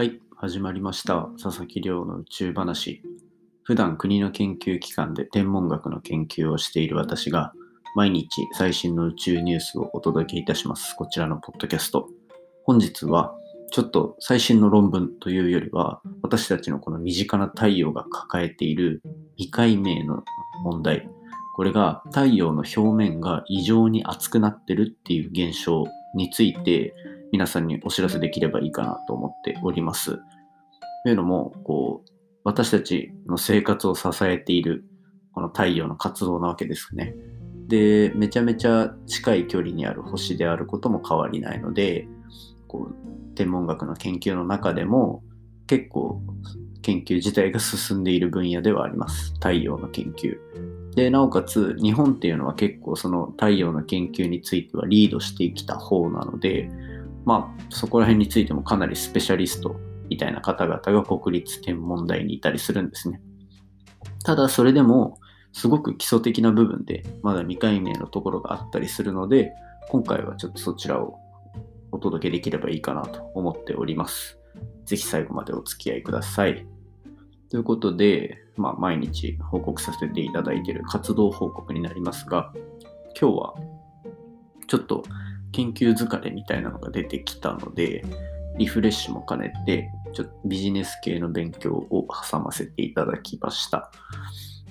はい、始まりました。佐々木亮の宇宙話。普段国の研究機関で天文学の研究をしている私が、毎日最新の宇宙ニュースをお届けいたします。こちらのポッドキャスト。本日は、ちょっと最新の論文というよりは、私たちのこの身近な太陽が抱えている未解明の問題。これが太陽の表面が異常に熱くなってるっていう現象について、皆さんにお知らせできればいいかなと思っております。というのも、こう、私たちの生活を支えている、この太陽の活動なわけですね。で、めちゃめちゃ近い距離にある星であることも変わりないので、こう、天文学の研究の中でも、結構、研究自体が進んでいる分野ではあります。太陽の研究。で、なおかつ、日本っていうのは結構その太陽の研究についてはリードしてきた方なので、まあ、そこら辺についてもかなりスペシャリストみたいな方々が国立天文台にいたりするんですね。ただ、それでも、すごく基礎的な部分で、まだ未解明のところがあったりするので、今回はちょっとそちらをお届けできればいいかなと思っております。ぜひ最後までお付き合いください。ということで、まあ、毎日報告させていただいている活動報告になりますが、今日はちょっと研究疲れみたいなのが出てきたので、リフレッシュも兼ねて、ちょっとビジネス系の勉強を挟ませていただきました。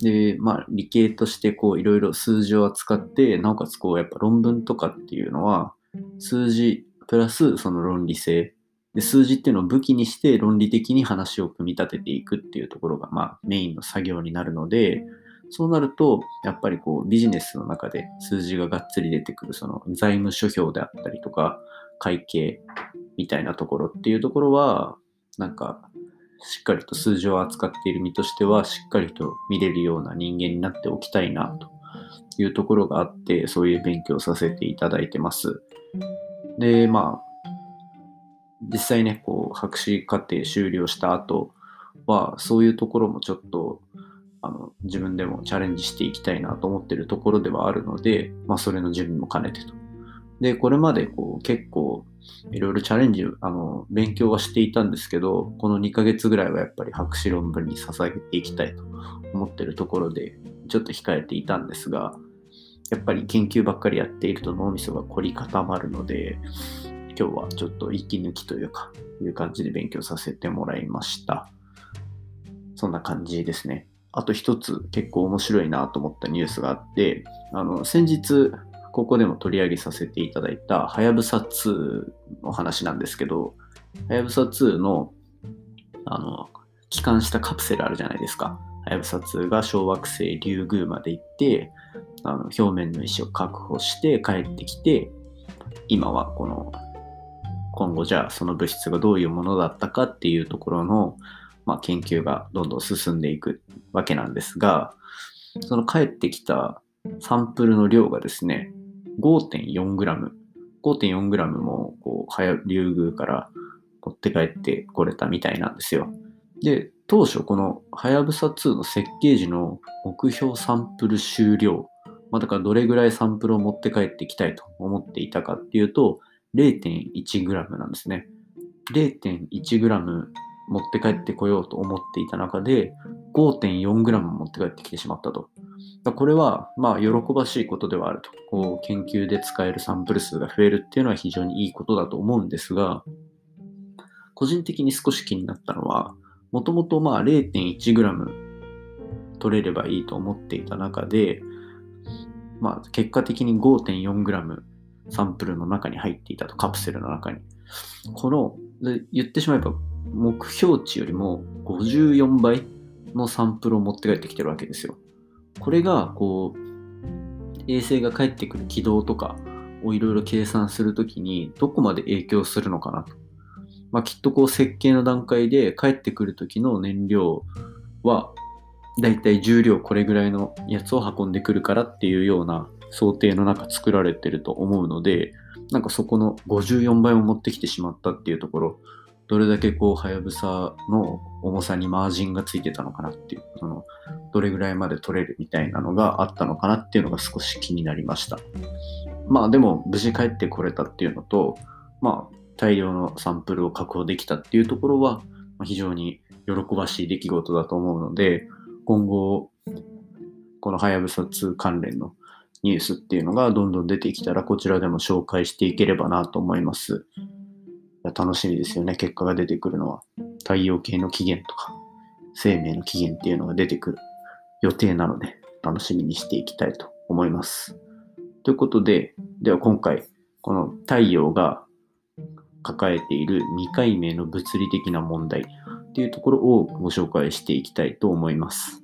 で、まあ、理系としてこういろいろ数字を扱って、なおかつこうやっぱ論文とかっていうのは、数字プラスその論理性。で、数字っていうのを武器にして論理的に話を組み立てていくっていうところが、まあ、メインの作業になるので、そうなると、やっぱりこうビジネスの中で数字ががっつり出てくる、その財務諸表であったりとか、会計みたいなところっていうところは、なんか、しっかりと数字を扱っている身としては、しっかりと見れるような人間になっておきたいな、というところがあって、そういう勉強させていただいてます。で、まあ、実際ね、こう、博士課程終了した後は、そういうところもちょっと、あの自分でもチャレンジしていきたいなと思ってるところではあるので、まあ、それの準備も兼ねてと。で、これまでこう結構いろいろチャレンジ、あの、勉強はしていたんですけど、この2ヶ月ぐらいはやっぱり博士論文に捧げていきたいと思ってるところで、ちょっと控えていたんですが、やっぱり研究ばっかりやっていると脳みそが凝り固まるので、今日はちょっと息抜きというか、いう感じで勉強させてもらいました。そんな感じですね。あと一つ結構面白いなと思ったニュースがあって、あの、先日、ここでも取り上げさせていただいた、はやぶさ2の話なんですけど、はやぶさ2の、あの、帰還したカプセルあるじゃないですか。はやぶさ2が小惑星リュウグウまで行って、あの表面の石を確保して帰ってきて、今はこの、今後じゃあその物質がどういうものだったかっていうところの、まあ、研究がどんどん進んでいくわけなんですが、その帰ってきたサンプルの量がですね、5.4g。5.4g も、こう、はや、竜宮から持って帰ってこれたみたいなんですよ。で、当初このはやぶさ2の設計時の目標サンプル終了。まあ、だからどれぐらいサンプルを持って帰ってきたいと思っていたかっていうと、0.1g なんですね。0.1g 持って帰ってこようと思っていた中で 5.4g 持って帰ってきてしまったと。これはまあ喜ばしいことではあると。こう研究で使えるサンプル数が増えるっていうのは非常にいいことだと思うんですが、個人的に少し気になったのは、もともとまあ 0.1g 取れればいいと思っていた中で、まあ結果的に 5.4g サンプルの中に入っていたと、カプセルの中に。この、で言ってしまえば目標値よりも54倍のサンプルを持って帰ってきてるわけですよ。これが、こう、衛星が帰ってくる軌道とかをいろいろ計算するときに、どこまで影響するのかなと。まあ、きっとこう設計の段階で帰ってくるときの燃料は、だいたい重量これぐらいのやつを運んでくるからっていうような想定の中作られてると思うので、なんかそこの54倍を持ってきてしまったっていうところ、どれだけこう、はやぶさの重さにマージンがついてたのかなっていう、その、どれぐらいまで取れるみたいなのがあったのかなっていうのが少し気になりました。まあでも、無事帰ってこれたっていうのと、まあ、大量のサンプルを確保できたっていうところは、非常に喜ばしい出来事だと思うので、今後、このはやぶさ2関連のニュースっていうのがどんどん出てきたら、こちらでも紹介していければなと思います。楽しみですよね、結果が出てくるのは。太陽系の起源とか、生命の起源っていうのが出てくる予定なので、楽しみにしていきたいと思います。ということで、では今回、この太陽が抱えている未解明の物理的な問題っていうところをご紹介していきたいと思います。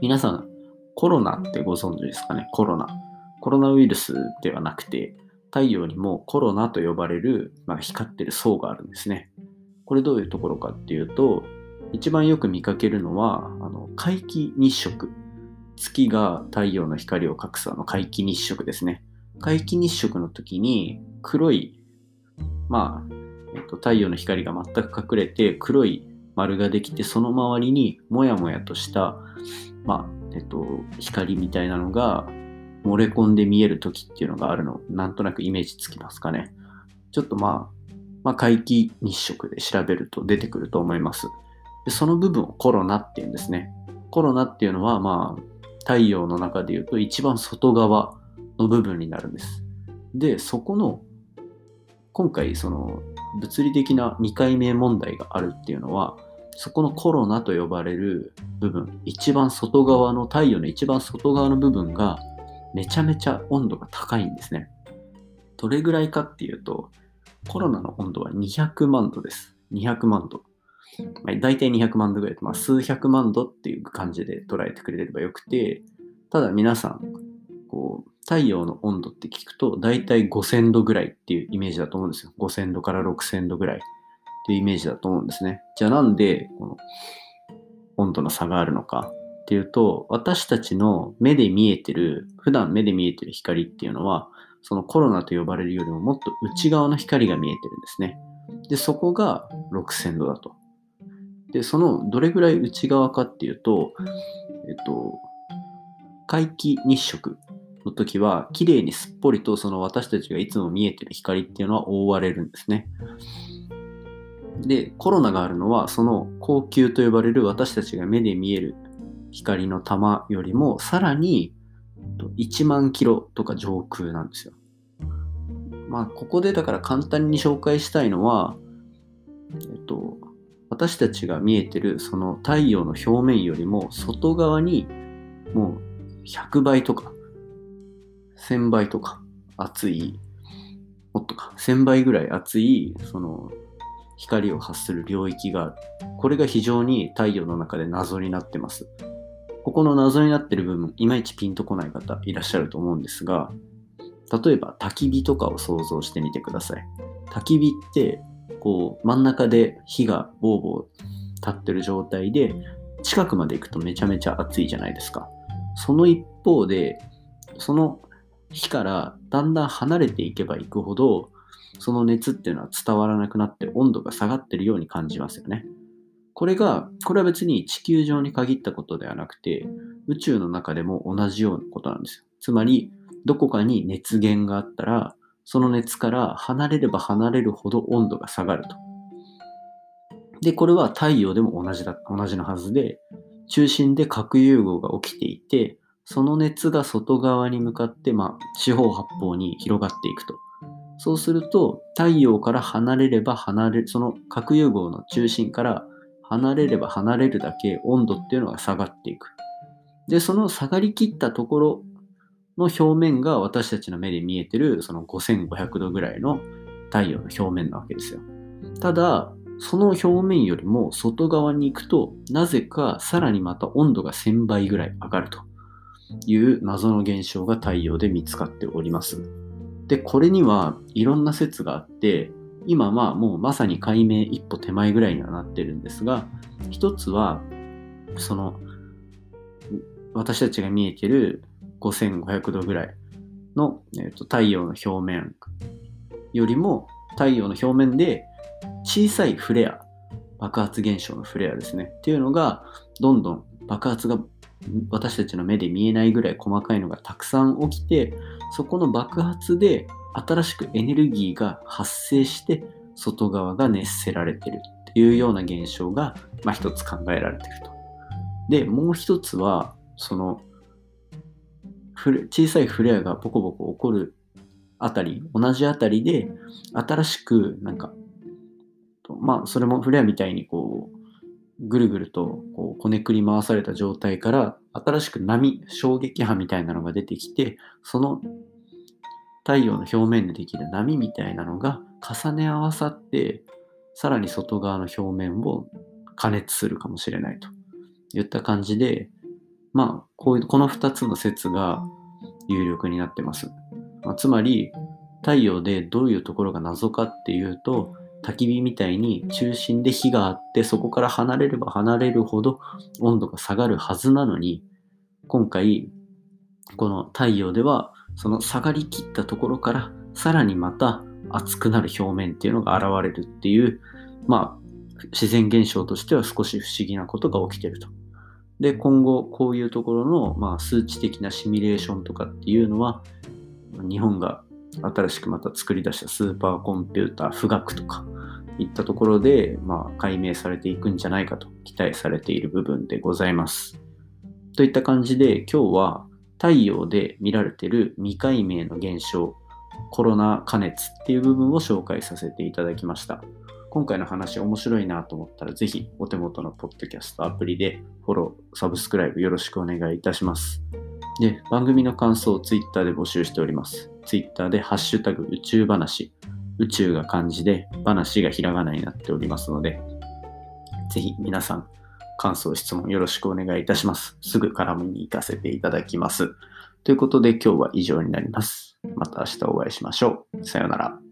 皆さん、コロナってご存知ですかね？コロナ。コロナウイルスではなくて、太陽にもコロナと呼ばれる、まあ、光ってる層があるんですね。これどういうところかっていうと、一番よく見かけるのは、あの皆既日食。月が太陽の光を隠すあの皆既日食ですね。皆既日食の時に黒い、まあ、えっと、太陽の光が全く隠れて黒い丸ができて、その周りにもやもやとした、まあ、えっと、光みたいなのが漏れ込んで見える時っていうのがあるの、なんとなくイメージつきますかね。ちょっとまあ、まあ、皆既日食で調べると出てくると思います。でその部分をコロナっていうんですね。コロナっていうのは、まあ、太陽の中で言うと一番外側の部分になるんです。で、そこの、今回その物理的な2回目問題があるっていうのは、そこのコロナと呼ばれる部分、一番外側の太陽の一番外側の部分がめちゃめちゃ温度が高いんですね。どれぐらいかっていうと、コロナの温度は200万度です。200万度。まあ、大体200万度ぐらい、まあ、数百万度っていう感じで捉えてくれればよくて、ただ皆さん、こう、太陽の温度って聞くと、大体5000度ぐらいっていうイメージだと思うんですよ。5000度から6000度ぐらいっていうイメージだと思うんですね。じゃあなんで、この温度の差があるのかっていうと、私たちの目で見えてる、普段目で見えてる光っていうのは、そのコロナと呼ばれるよりももっと内側の光が見えてるんですね。で、そこが6000度だと。で、そのどれぐらい内側かっていうと、えっと、皆既日食の時は、綺麗にすっぽりとその私たちがいつも見えてる光っていうのは覆われるんですね。で、コロナがあるのは、その光球と呼ばれる私たちが目で見える光の玉よりも、さらに1万キロとか上空なんですよ。まあ、ここでだから簡単に紹介したいのは、えっと、私たちが見えてるその太陽の表面よりも外側にもう100倍とか1000倍とか熱いもっとか1000倍ぐらい熱いその光を発する領域があるこれが非常に太陽の中で謎になってますここの謎になってる部分いまいちピンとこない方いらっしゃると思うんですが例えば焚き火とかを想像してみてください焚き火ってこう真ん中で火がボーボー立ってる状態で近くまで行くとめちゃめちゃ暑いじゃないですか。その一方でその火からだんだん離れていけばいくほどその熱っていうのは伝わらなくなって温度が下がってるように感じますよね。これが、これは別に地球上に限ったことではなくて、宇宙の中でも同じようなことなんですよ。つまり、どこかに熱源があったら、その熱から離れれば離れるほど温度が下がると。で、これは太陽でも同じだ、同じのはずで、中心で核融合が起きていて、その熱が外側に向かって、まあ、四方八方に広がっていくと。そうすると、太陽から離れれば離れる、その核融合の中心から離れれば離れるだけ温度っていうのが下がっていく。で、その下がりきったところの表面が私たちの目で見えてるその5500度ぐらいの太陽の表面なわけですよ。ただ、その表面よりも外側に行くと、なぜかさらにまた温度が1000倍ぐらい上がるという謎の現象が太陽で見つかっております。で、これにはいろんな説があって、今まあもうまさに解明一歩手前ぐらいにはなってるんですが、一つは、その、私たちが見えてる5500度ぐらいの、えーと、太陽の表面よりも太陽の表面で小さいフレア、爆発現象のフレアですね。っていうのがどんどん爆発が私たちの目で見えないぐらい細かいのがたくさん起きて、そこの爆発で新しくエネルギーが発生して、外側が熱せられてるっていうような現象が、まあ、一つ考えられてると。で、もう一つは、その、小さいフレアがボコボコ起こるあたり、同じあたりで、新しく、なんか、まあ、それもフレアみたいにこう、ぐるぐるとこうこねくり回された状態から新しく波、衝撃波みたいなのが出てきて、その太陽の表面でできる波みたいなのが重ね合わさって、さらに外側の表面を加熱するかもしれないといった感じで、まあ、こういう、この2つの説が有力になってます。まあ、つまり、太陽でどういうところが謎かっていうと、焚き火みたいに中心で火があってそこから離れれば離れるほど温度が下がるはずなのに今回この太陽ではその下がりきったところからさらにまた熱くなる表面っていうのが現れるっていうまあ自然現象としては少し不思議なことが起きてると。で今後こういうところの、まあ、数値的なシミュレーションとかっていうのは日本が新しくまた作り出したスーパーコンピューター、富岳とかいったところで、まあ、解明されていくんじゃないかと期待されている部分でございます。といった感じで今日は太陽で見られてる未解明の現象、コロナ加熱っていう部分を紹介させていただきました。今回の話面白いなと思ったらぜひお手元のポッドキャストアプリでフォロー、サブスクライブよろしくお願いいたします。で、番組の感想を Twitter で募集しております。Twitter でハッシュタグ宇宙話、宇宙が漢字で話がひらがなになっておりますので、ぜひ皆さん感想、質問よろしくお願いいたします。すぐ絡みに行かせていただきます。ということで今日は以上になります。また明日お会いしましょう。さようなら。